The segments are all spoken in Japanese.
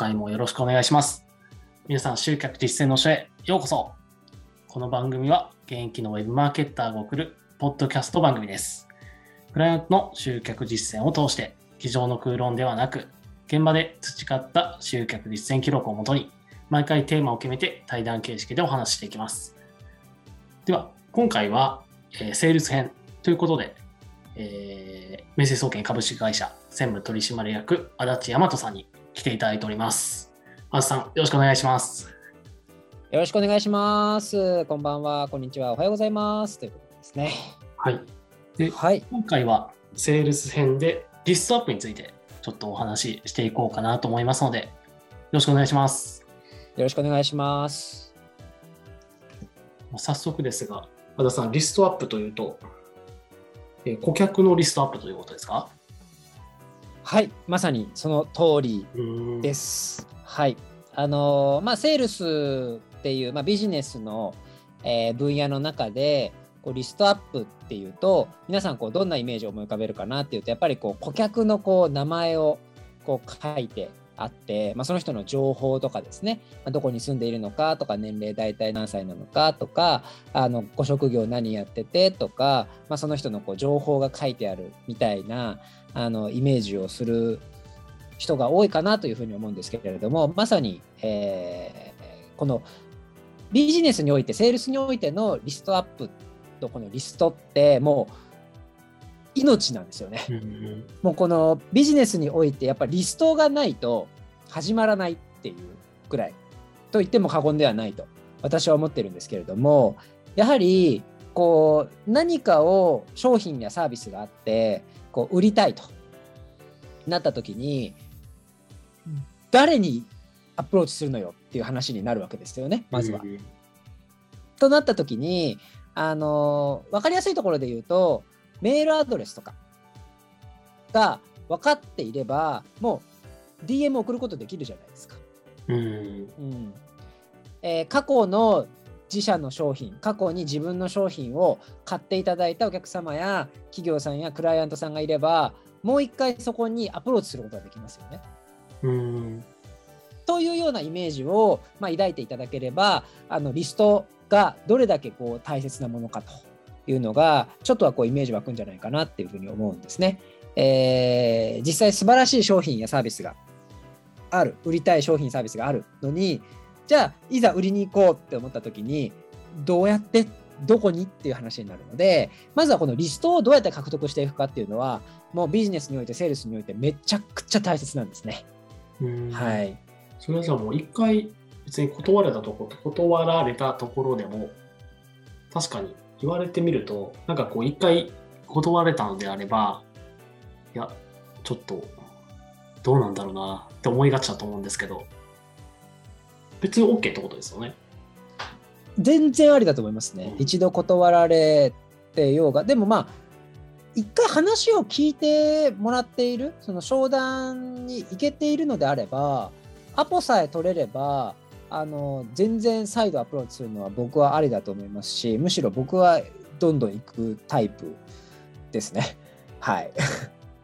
今回もよろしくお願いします。皆さん、集客実践の書へようこそ。この番組は、現役のウェブマーケッターが送るポッドキャスト番組です。クライアントの集客実践を通して、机上の空論ではなく、現場で培った集客実践記録をもとに、毎回テーマを決めて対談形式でお話ししていきます。では、今回は、えーセールス編ということで、えー、明星総研株式会社専務取締役足立大和さんに来ていただいております。足立さん、よろしくお願いします。よろしくお願いします。こんばんは、こんにちは、おはようございます。ということですね。はい。で、はい。今回はセールス編でリストアップについてちょっとお話ししていこうかなと思いますので、よろしくお願いします。よろしくお願いします。早速ですが、足立さん、リストアップというと、えー顧客のリストアップということですか？はい、まさにその通りです。はい。あのーまあ、セールスっていう、まあ、ビジネスの、えー分野の中で、こうリストアップっていうと、皆さんこうどんなイメージを思い浮かべるかなっていうと、やっぱりこう顧客のこう名前をこう書いてあって、まあ、その人の情報とかですね、まどこに住んでいるのかとか、年齢大体何歳なのかとか、あのご職業何やっててとか、まあ、その人のこう情報が書いてあるみたいなあのイメージをする人が多いかなというふうに思うんですけれどもまさに、えーこのビジネスにおいてセールスにおいてのリストアップとこのリストってもう命なんですよね。もうこのビジネスにおいてやっぱりリストがないと始まらないっていうぐらいと言っても過言ではないと私は思ってるんですけれどもやはりこう何かを商品やサービスがあってこう売りたいとなった時に誰にアプローチするのよっていう話になるわけですよねまずはう。んとなった時にあの分かりやすいところで言うとメールアドレスとかが分かっていればもう DM 送ることできるじゃないですか。うんうんえー過去の自社の商品過去に自分の商品を買っていただいたお客様や企業さんやクライアントさんがいればもう一回そこにアプローチすることができますよね。うんというようなイメージを、まあ、抱いていただければあのリストがどれだけこう大切なものかというのがちょっとはこうイメージ湧くんじゃないかなっていうふうに思うんですね。えー実際素晴らしい商品やサービスがある売りたい商品サービスがあるのにじゃあいざ売りに行こうって思った時にどうやってどこにっていう話になるのでまずはこのリストをどうやって獲得していくかっていうのはもうビジネスにおいてセールスにおいてめちゃくちゃ大切なんですね。うんはい、それはじゃあもう一回別に断られたとこ断られたところでも確かに言われてみるとなんかこう一回断られたのであればいやちょっとどうなんだろうなって思いがちだと思うんですけど別に OK ってことですよね。全然ありだと思いますね。うん一度断られてようが、でもまあ、一回話を聞いてもらっている、その商談に行けているのであれば、アポさえ取れれば、あの全然再度アプローチするのは僕はありだと思いますし、むしろ僕はどんどん行くタイプですね。はい。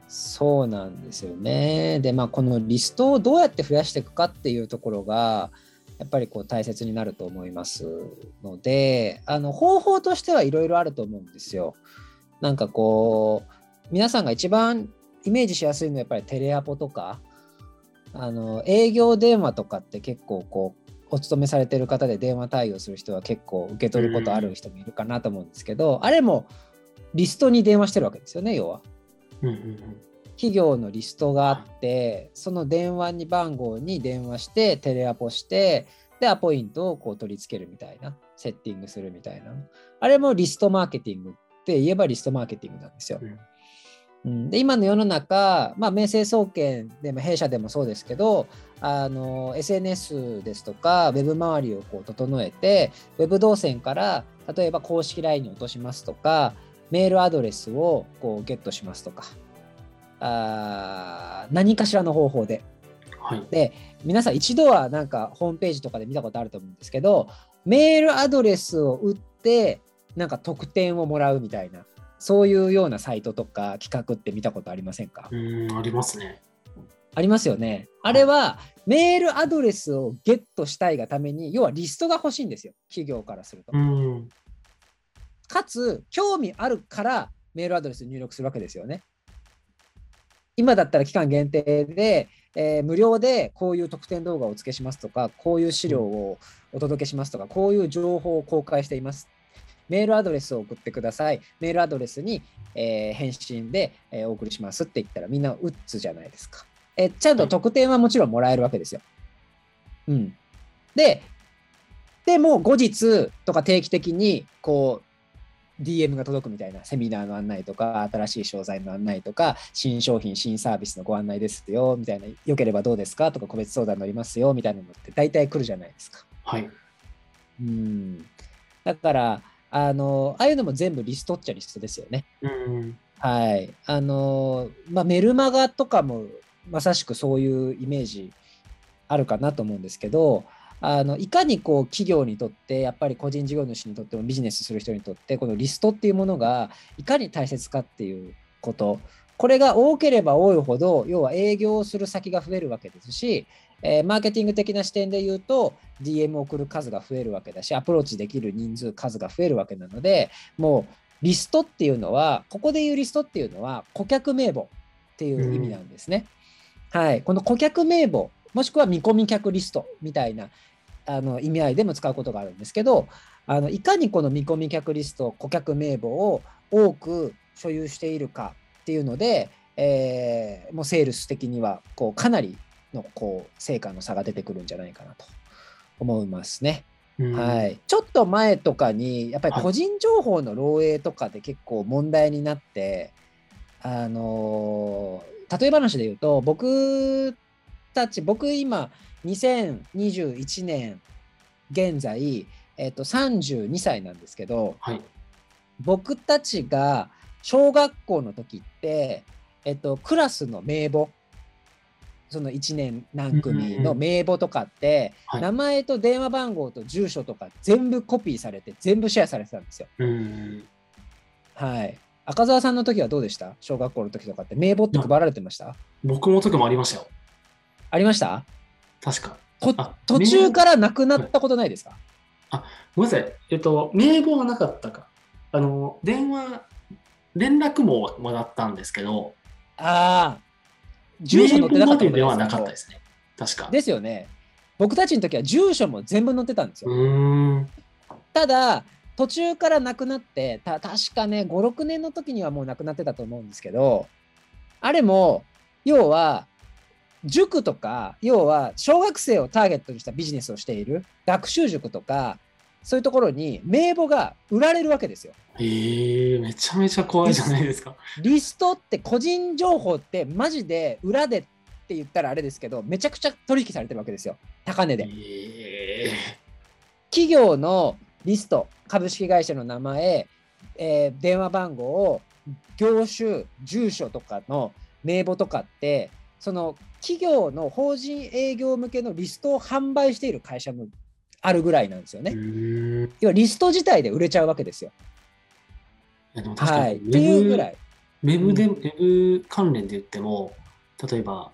そうなんですよね。で、まあ、このリストをどうやって増やしていくかっていうところが、やっぱりこう大切になると思いますのであの方法としてはいろいろあると思うんですよ。なんかこう皆さんが一番イメージしやすいのはやっぱりテレアポとかあの営業電話とかって結構こうお勤めされてる方で電話対応する人は結構受け取ることある人もいるかなと思うんですけど、あれもリストに電話してるわけですよね要は。うんうん企業のリストがあってその電話に番号に電話してテレアポしてでアポイントをこう取り付けるみたいなセッティングするみたいなあれもリストマーケティングって言えばリストマーケティングなんですよ。うん、で今の世の中、まあ、明星総研でも弊社でもそうですけどあの SNS ですとかウェブ周りをこう整えてウェブ動線から例えば公式 LINE に落としますとかメールアドレスをこうゲットしますとかあー何かしらの方法で。はい。で皆さん一度はなんかホームページとかで見たことあると思うんですけどメールアドレスを打ってなんか特典をもらうみたいなそういうようなサイトとか企画って見たことありませんか？うん、ありますね。ありますよね。あれはメールアドレスをゲットしたいがために、要はリストが欲しいんですよ、企業からすると。うん。かつ、興味あるからメールアドレス入力するわけですよね。今だったら期間限定で、えー無料でこういう特典動画をお付けしますとか、こういう資料をお届けしますとか、こういう情報を公開しています。メールアドレスを送ってください。メールアドレスに、えー返信で、えーお送りしますって言ったらみんな打つじゃないですか。えーちゃんと特典はもちろんもらえるわけですよ。うん。で、でも後日とか定期的にこう DM が届くみたいなセミナーの案内とか新しい商材の案内とか新商品新サービスのご案内ですよみたいなよければどうですかとか個別相談乗りますよみたいなのって大体来るじゃないですか。はい。うん。だからあのああいうのも全部リストっちゃリストですよね。うん。はい。あのまあメルマガとかもまさしくそういうイメージあるかなと思うんですけど、あのいかにこう企業にとってやっぱり個人事業主にとってもビジネスする人にとってこのリストっていうものがいかに大切かっていうことこれが多ければ多いほど要は営業をする先が増えるわけですし、えーマーケティング的な視点で言うと DM を送る数が増えるわけだしアプローチできる人数数が増えるわけなのでもうリストっていうのはここで言うリストっていうのは顧客名簿っていう意味なんですね。はい、この顧客名簿もしくは見込み客リストみたいなあの意味合いでも使うことがあるんですけどあのいかにこの見込み客リスト顧客名簿を多く所有しているかっていうので、えーもうセールス的にはこうかなりのこう成果の差が出てくるんじゃないかなと思いますね。うんはい、ちょっと前とかにやっぱりはい個人情報の漏洩とかで結構問題になって、あのー例え話で言うと僕たち僕今2021年現在、えっと、32歳なんですけどはい。僕たちが小学校の時って、えっと、クラスの名簿その1年何組の名簿とかって、はい名前と電話番号と住所とか全部コピーされて全部シェアされてたんですよ。うん。はい。赤澤さんの時はどうでした？小学校の時とかって名簿って配られてました？僕の時もありましたよ。ありました？確か。途中からなくなったことないですか？ごめんなさい。えっと、名簿はなかったか。あの、電話、連絡網はもらったんですけど、ああ。住所載ってなかったではなかったでですすね。確かか。。ですよね。僕たちの時は住所も全部載ってたんですよ。ただ途中からなくなってた確かね56年の時にはもうなくなってたと思うんですけどあれも要は塾とか要は小学生をターゲットにしたビジネスをしている学習塾とかそういうところに名簿が売られるわけですよ。ええめちゃめちゃ怖いじゃないですか。リストって個人情報ってマジで裏でって言ったらあれですけどめちゃくちゃ取引されてるわけですよ高値で。ええ企業のリスト株式会社の名前、えー電話番号業種住所とかの名簿とかってその企業の法人営業向けのリストを販売している会社もあるぐらいなんですよね。要はリスト自体で売れちゃうわけですよ。はい。に、っていうぐらい。ウェブで、ウェブ関連で言っても、例えば、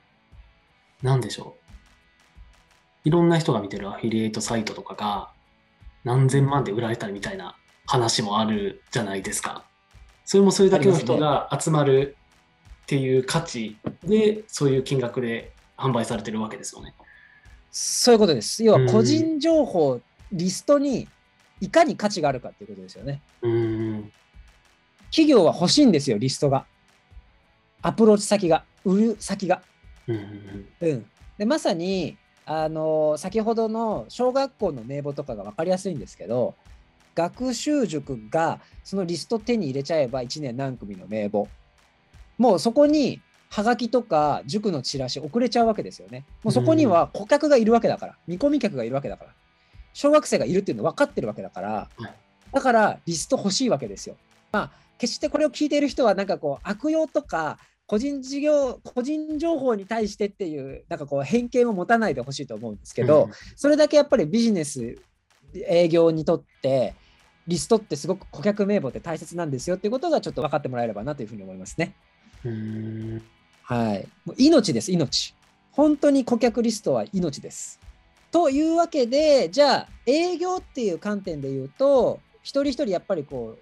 なんでしょう。いろんな人が見てるアフィリエイトサイトとかが何千万で売られたりみたいな話もあるじゃないですか。それもそれだけの人が集まるっていう価値で、そういう金額で販売されてるわけですよね。そういうことです。要うんは個人情報、リストにいかに価値があるかっていうことですよね。企業は欲しいんですよ、リストが。アプローチ先が、売る先が。うん、でまさにあの先ほどの小学校の名簿とかが分かりやすいんですけど学習塾がそのリスト手に入れちゃえば1年何組の名簿もうそこにはがきとか塾のチラシ送れちゃうわけですよね。もうそこには顧客がいるわけだから見込み客がいるわけだから小学生がいるっていうの分かってるわけだからはい。だからリスト欲しいわけですよ。まあ決してこれを聞いている人はなんかこう悪用とか個人事業個人情報に対してっていうなんかこう偏見を持たないでほしいと思うんですけど、それだけやっぱりビジネス営業にとってリストってすごく顧客名簿って大切なんですよっていうことがちょっと分かってもらえればなというふうに思いますね。うん。はい。もう命です、命。本当に顧客リストは命です。というわけでじゃあ営業っていう観点で言うと一人一人やっぱりこ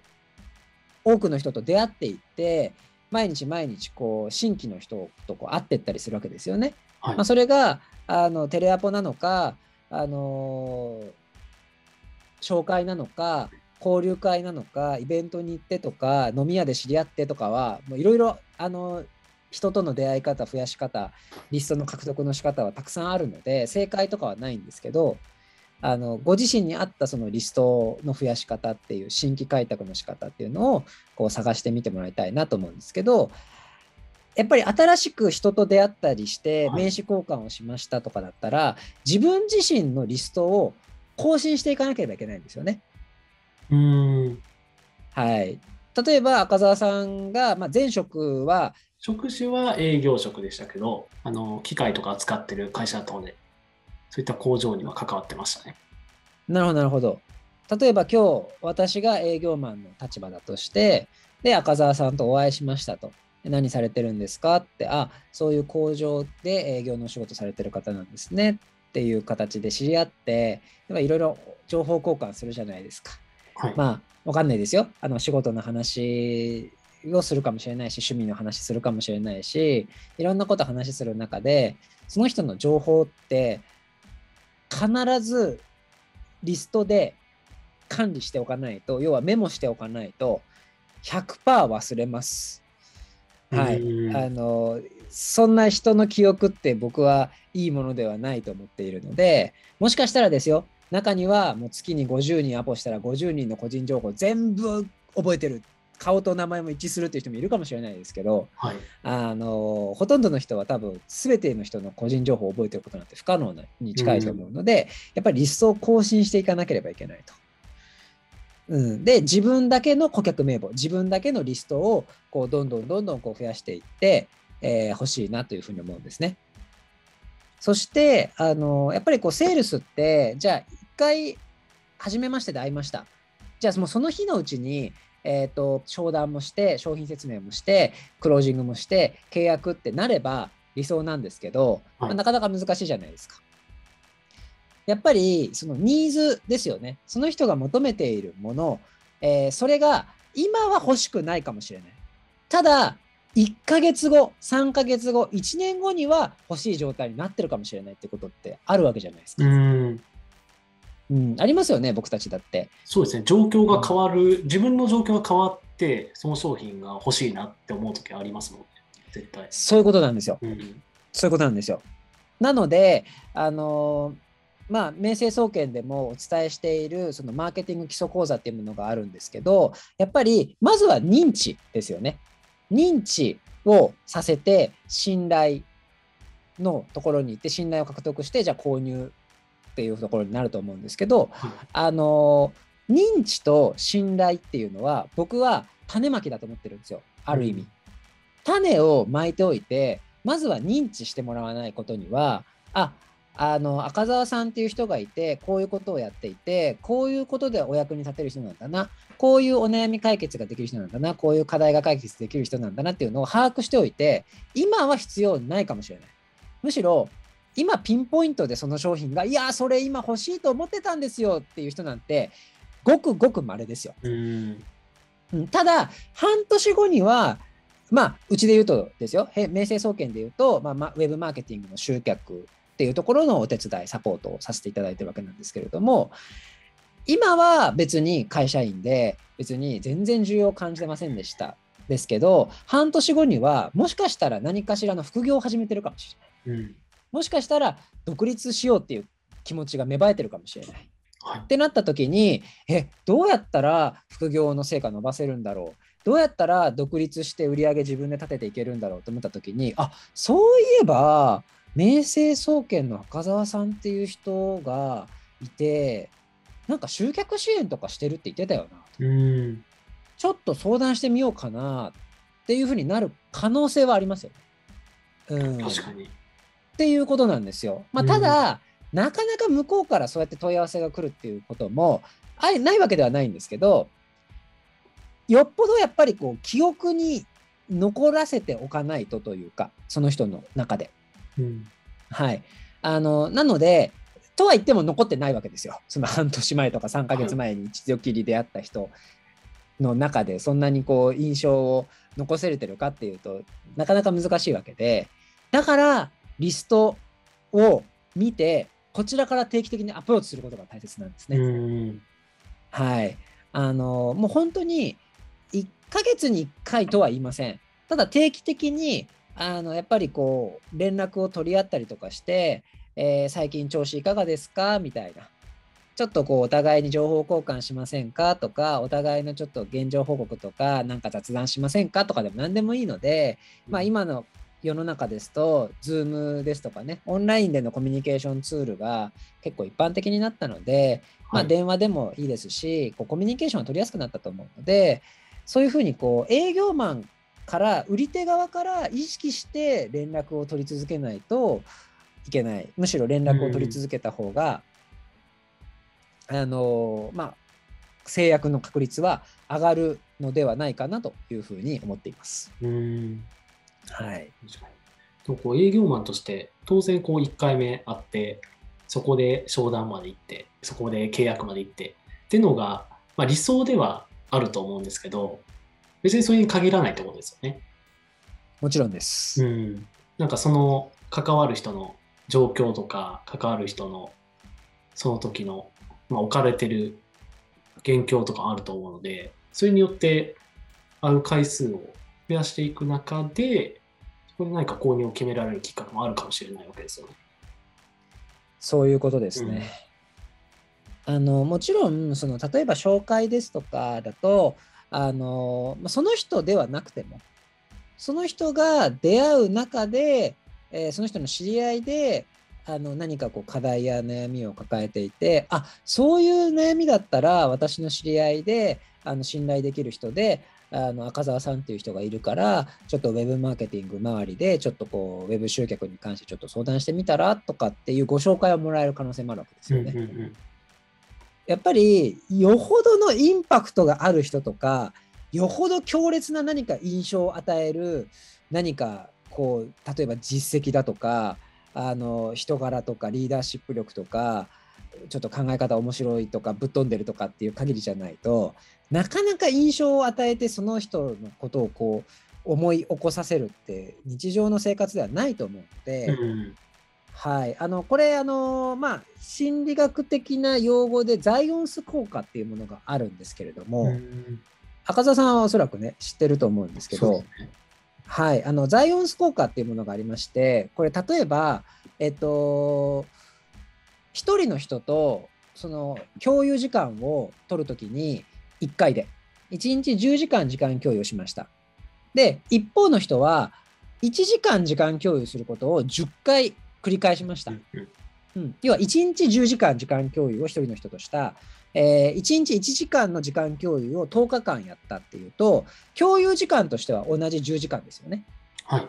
う多くの人と出会っていって毎日毎日こう新規の人とこう会ってったりするわけですよね。はいまあ、それがあのテレアポなのか、あのー紹介なのか交流会なのかイベントに行ってとか飲み屋で知り合ってとかはもういろいろあの人との出会い方増やし方リストの獲得の仕方はたくさんあるので正解とかはないんですけどあのご自身に合ったそのリストの増やし方っていう新規開拓の仕方っていうのをこう探してみてもらいたいなと思うんですけどやっぱり新しく人と出会ったりしてはい名刺交換をしましたとかだったら自分自身のリストを更新していかなければいけないんですよね。うーん。はい、例えば赤澤さんが、まあ、前職は職種は営業職でしたけど、あの、機械とか扱ってる会社だったので、そういった工場には関わってましたね。なるほどなるほど。例えば今日私が営業マンの立場だとしてで赤澤さんとお会いしましたと。で何されてるんですかってあそういう工場で営業のお仕事されてる方なんですね。っていう形で知り合っていろいろ情報交換するじゃないですか。はい。まあわかんないですよ。あの仕事の話をするかもしれないし趣味の話するかもしれないしいろんなこと話する中でその人の情報って必ずリストで管理しておかないと要はメモしておかないと100%忘れます。はい、うん。あのそんな人の記憶って僕はいいものではないと思っているのでもしかしたらですよ中にはもう月に50人アポしたら50人の個人情報全部覚えてる顔と名前も一致するっていう人もいるかもしれないですけどはい。あのほとんどの人は多分全ての人の個人情報を覚えてることなんて不可能なに近いと思うので、やっぱりリストを更新していかなければいけないと。うん、で自分だけの顧客名簿自分だけのリストをこうどんどんどんどんこう増やしていって、えー欲しいなというふうに思うんですね。そしてあのやっぱりこうセールスってじゃあ一回初めましてで会いました。じゃあもうその日のうちに、えー、と商談もして商品説明もしてクロージングもして契約ってなれば理想なんですけど、まあはいなかなか難しいじゃないですか。やっぱりそのニーズですよね。その人が求めているもの、えーそれが今は欲しくないかもしれない。ただ、1ヶ月後、3ヶ月後、1年後には欲しい状態になってるかもしれないってことってあるわけじゃないですか。うん。うん、ありますよね、僕たちだって。そうですね。状況が変わる、自分の状況が変わって、その商品が欲しいなって思う時ありますもんね。絶対。そういうことなんですよ。うん。そういうことなんですよ。なので、あのーまあ、明星総研でもお伝えしているそのマーケティング基礎講座っていうものがあるんですけど、やっぱりまずは認知ですよね。認知をさせて信頼のところに行って信頼を獲得して、じゃあ購入っていうところになると思うんですけど、はいあのー認知と信頼っていうのは僕は種まきだと思ってるんですよ。ある意味。うん種をまいておいてまずは認知してもらわないことにはああの赤澤さんっていう人がいてこういうことをやっていてこういうことでお役に立てる人なんだなこういうお悩み解決ができる人なんだなこういう課題が解決できる人なんだなっていうのを把握しておいて今は必要ないかもしれないむしろ今ピンポイントでその商品がいやそれ今欲しいと思ってたんですよっていう人なんてごくごく稀ですようん。うんただ、半年後には、まあ、うちで言うとですよ、へ明星総研で言うと、まあまあ、ウェブマーケティングの集客っていうところのお手伝い、サポートをさせていただいてるわけなんですけれども、今は別に会社員で、別に全然需要を感じてませんでした。ですけど、半年後には、もしかしたら何かしらの副業を始めてるかもしれない。うん。もしかしたら独立しようっていう気持ちが芽生えてるかもしれない。はいっ。てなった時にえどうやったら副業の成果伸ばせるんだろう？どうやったら独立して売り上げ自分で立てていけるんだろうと思った時にあそういえば明星総研の赤澤さんっていう人がいてなんか集客支援とかしてるって言ってたよなうん。ちょっと相談してみようかなっていうふうになる可能性はありますよね。うん、確かに。っていうことなんですよ。まあ、うんただ、なかなか向こうからそうやって問い合わせが来るっていうこともあないわけではないんですけど、よっぽどやっぱりこう記憶に残らせておかないとというか、その人の中で。うん。はい。あの、なので、とは言っても残ってないわけですよ。その半年前とか3ヶ月前に一度きり出会った人の中で、そんなにこう、印象を残せれてるかっていうとなかなか難しいわけでだからリストを見てこちらから定期的にアプローチすることが大切なんですね。はい。あのもう本当に1ヶ月に1回とは言いません。ただ定期的にあのやっぱりこう連絡を取り合ったりとかして、えー、最近調子いかがですか？みたいな。ちょっとこうお互いに情報交換しませんか？とか、お互いのちょっと現状報告とか、なんか雑談しませんか？とかでも何でもいいので、まあ、今の世の中ですと、Zoom ですとかね、オンラインでのコミュニケーションツールが結構一般的になったので、まあ、電話でもいいですし、こうコミュニケーションが取りやすくなったと思うので、そういうふうにこう営業マンから売り手側から意識して連絡を取り続けないといけない。むしろ連絡を取り続けた方があのまあ、制約の確率は上がるのではないかなというふうに思っています。うんはい、でもこう営業マンとして当然こう1回目会ってそこで商談まで行ってそこで契約まで行ってっていうのが、まあ、理想ではあると思うんですけど別にそれに限らないってことですよね。もちろんです。うん、なんかその関わる人の状況とか関わる人のその時のまあ、置かれてる現況とかあると思うので、それによって会う回数を増やしていく中で、そこで何か購入を決められるきっかけもあるかもしれないわけですよね。そういうことですね。うん、あのもちろんその例えば紹介ですとかだとあのその人ではなくてもその人が出会う中で、えー、その人の知り合いであの何かこう課題や悩みを抱えていてあそういう悩みだったら私の知り合いであの信頼できる人であの赤澤さんっていう人がいるからちょっとウェブマーケティング周りでちょっとこうウェブ集客に関してちょっと相談してみたらとかっていうご紹介をもらえる可能性もあるわけですよね。うんうんうん、やっぱりよほどのインパクトがある人とかよほど強烈な何か印象を与える何かこう例えば実績だとかあの人柄とかリーダーシップ力とかちょっと考え方面白いとかぶっ飛んでるとかっていう限りじゃないとなかなか印象を与えてその人のことをこう思い起こさせるって日常の生活ではないと思うので、うん、はい、あのこれあの、まあ、心理学的な用語でザイオンス効果っていうものがあるんですけれども、うん、赤澤さんはおそらくね知ってると思うんですけど、ね、はい、あのザイオンス効果っていうものがありまして、これ例えば、えっと、1人の人とその共有時間を取るときに1回で、1日10時間時間共有しました。で、一方の人は1時間時間共有することを10回繰り返しました。うん、要は1日10時間時間共有を1人の人としたえー、1日1時間の時間共有を10日間やったっていうと、共有時間としては同じ10時間ですよね。はい。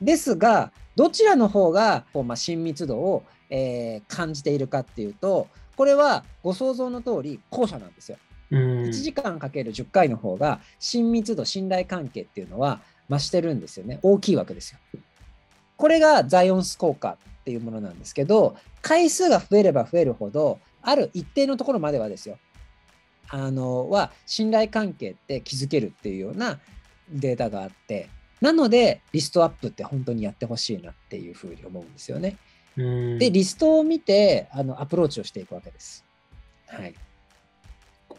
ですが、どちらの方がこう、まあ、親密度を、えー、感じているかっていうと、これはご想像の通り後者なんですよ。1時間かける10回の方が親密度、信頼関係っていうのは増してるんですよね。大きいわけですよ。これがザイオンス効果っていうものなんですけど、回数が増えれば増えるほど、ある一定のところまではですよ、あの、は信頼関係って築けるっていうようなデータがあって、なので、リストアップって本当にやってほしいなっていうふうに思うんですよね。で、リストを見て、あの、アプローチをしていくわけです。はい。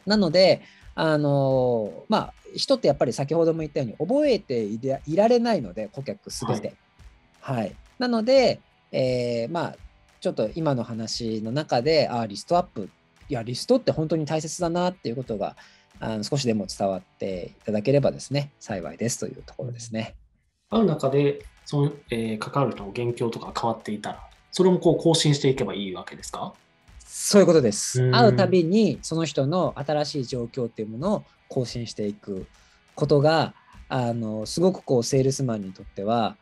なので、あのまあ、人ってやっぱり先ほども言ったように覚えていられないので、顧客すべて。はい、はい。なので、えー、まあ、ちょっと今の話の中で、あリストアップ、いや、リストって本当に大切だなっていうことが、あの少しでも伝わっていただければですね、幸いですというところですね。ある中で、その、えー、関わる人の現況とか変わっていたら、それもこう更新していけばいいわけですか？そういうことです。会うたびにその人の新しい状況っていうものを更新していくことが、あのすごくこうセールスマンにとっては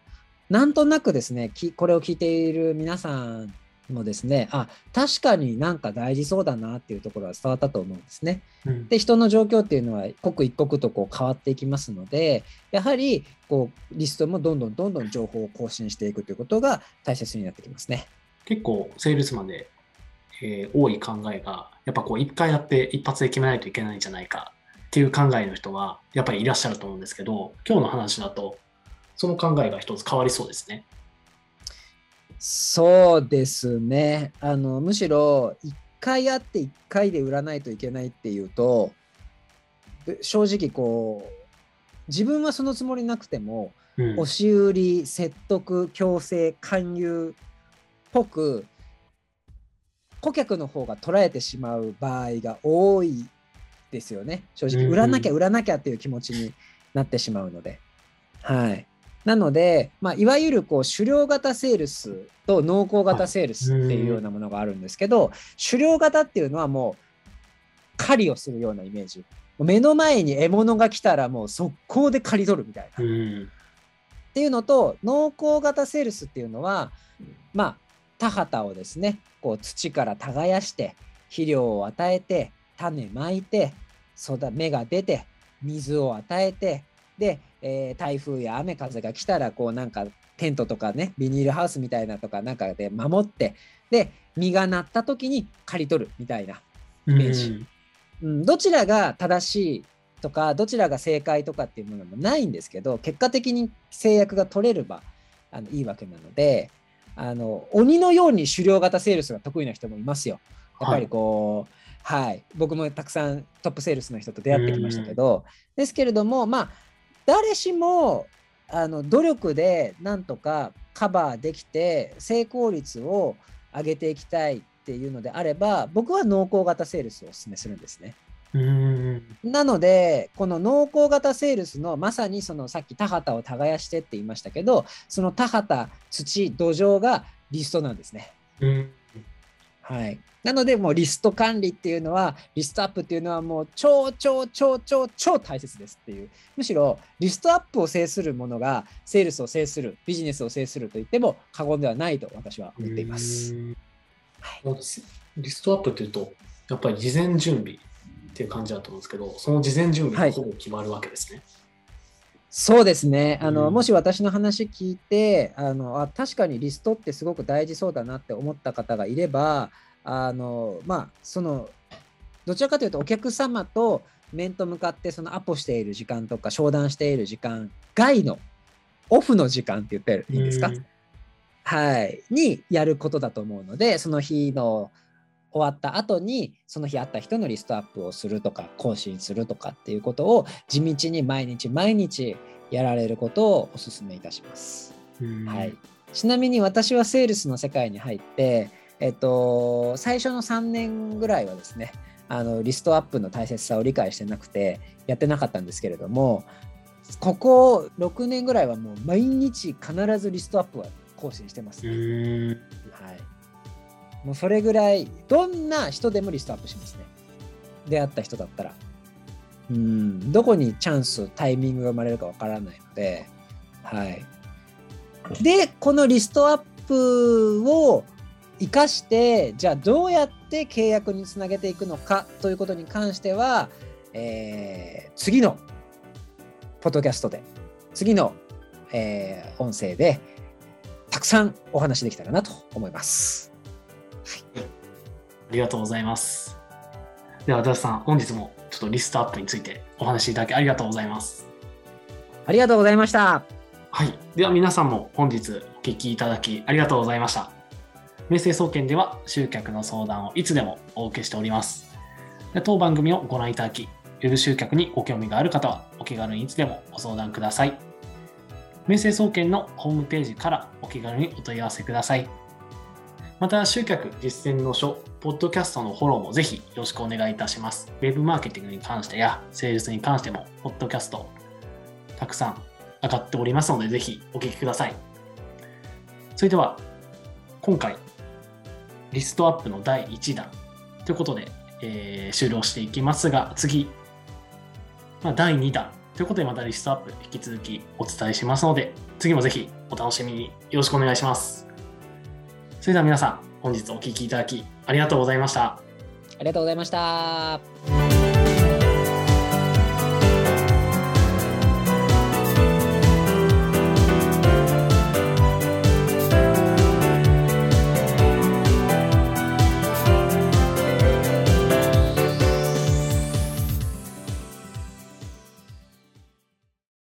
なんとなくですねこれを聞いている皆さんもですね、あ確かになんか大事そうだなっていうところは伝わったと思うんですね。うんで人の状況っていうのは刻一刻とこう変わっていきますのでやはりこうリストもどんどんどんどん情報を更新していくということが大切になってきますね。結構、セールスマンで、えー多い考えが、やっぱこう、一回やって一発で決めないといけないんじゃないかっていう考えの人は、やっぱりいらっしゃると思うんですけど、今日の話だと、その考えが一つ変わりそうですね。そうですねあのむしろ1回やって1回で売らないといけないっていうとで正直こう自分はそのつもりなくてもうん押し売り説得強制勧誘っぽく顧客の方が捉えてしまう場合が多いですよね。正直売らなきゃ売らなきゃっていう気持ちになってしまうので。はい。なので、まあ、いわゆるこう狩猟型セールスと濃厚型セールスっていうようなものがあるんですけど狩猟型っていうのはもう狩りをするようなイメージ。目の前に獲物が来たらもう速攻で刈り取るみたいな。うん。っていうのと濃厚型セールスっていうのはまあ田畑をですねこう土から耕して肥料を与えて種まいて育芽が出て水を与えてで、えー台風や雨風が来たらこうなんかテントとかねビニールハウスみたいなとかなんかで守ってで実がなった時に刈り取るみたいなうん。メージ。うん、どちらが正しいとかどちらが正解とかっていうものもないんですけど結果的に制約が取れればあのいいわけなのであの鬼のように狩猟型セールスが得意な人もいますよ。やっぱりこう、はい僕もたくさんトップセールスの人と出会ってきましたけどですけれどもまあ誰しもあの努力でなんとかカバーできて成功率を上げていきたいっていうのであれば僕は濃厚型セールスをお勧めするんですね。うん。なのでこの濃厚型セールスのまさにそのさっき田畑を耕してって言いましたけどその田畑土土壌がリストなんですね。うん。はい、なのでもうリスト管理っていうのはリストアップっていうのはもう超超超超超大切ですっていうむしろリストアップを制するものがセールスを制するビジネスを制すると言っても過言ではないと私は思っています。うんはいリストアップっていうと、やっぱり事前準備っていう感じだと思うんですけど、その事前準備はい。がほぼ決まるわけですね。そうですね。あの、うん。もし私の話聞いてあのあ確かにリストってすごく大事そうだなって思った方がいればあのまあそのどちらかというとお客様と面と向かってそのアポしている時間とか商談している時間外のオフの時間って言ったらいいんですか、うん。はい、にやることだと思うのでその日の終わった後にその日会った人のリストアップをするとか更新するとかっていうことを地道に毎日毎日やられることをお勧めいたします。うんはい、ちなみに私はセールスの世界に入って、えっと、最初の3年ぐらいはですねあのリストアップの大切さを理解してなくてやってなかったんですけれどもここ6年ぐらいはもう毎日必ずリストアップは更新してます、うねん。はい、もうそれぐらいどんな人でもリストアップしますね。出会った人だったら。うん。どこにチャンスタイミングが生まれるかわからないので。はい。でこのリストアップを生かしてじゃあどうやって契約につなげていくのかということに関しては、えー次のポッドキャストで次の、えー音声でたくさんお話できたらなと思います。ありがとうございます。では、足立さん、本日もちょっとリストアップについてお話しいただきありがとうございます。ありがとうございました。はい。では皆さんも本日お聞きいただきありがとうございました。明星総研では集客の相談をいつでもお受けしております。で当番組をご覧いただき、ウェブ集客にご興味がある方はお気軽にいつでもご相談ください。明星総研のホームページからお気軽にお問い合わせください。また、集客実践の書、ポッドキャストのフォローもぜひよろしくお願いいたします。ウェブマーケティングに関してや、セールスに関しても、ポッドキャスト、たくさん上がっておりますので、ぜひお聞きください。それでは、今回、リストアップの第1弾ということで、えー終了していきますが、次、まあ、第2弾ということで、またリストアップ引き続きお伝えしますので、次もぜひお楽しみによろしくお願いします。それでは皆さん、本日お聞きいただきありがとうございました。ありがとうございました。